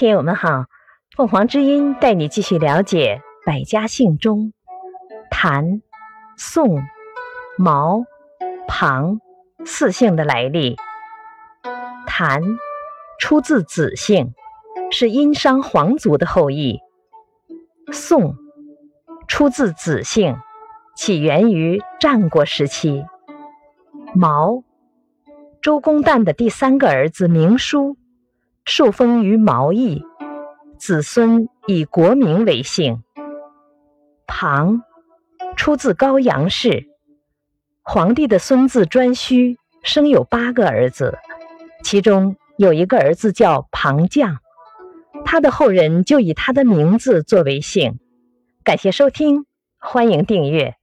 听友们好，凤凰之音带你继续了解百家姓中谭、宋、毛、庞四姓的来历。谭出自子姓，是殷商皇族的后裔。宋出自子姓，起源于战国时期。毛，周公旦的第三个儿子明叔。受封于毛邑，子孙以国名为姓。庞出自高阳氏，皇帝的孙子颛顼生有八个儿子，其中有一个儿子叫庞绛，他的后人就以他的名字作为姓。感谢收听，欢迎订阅。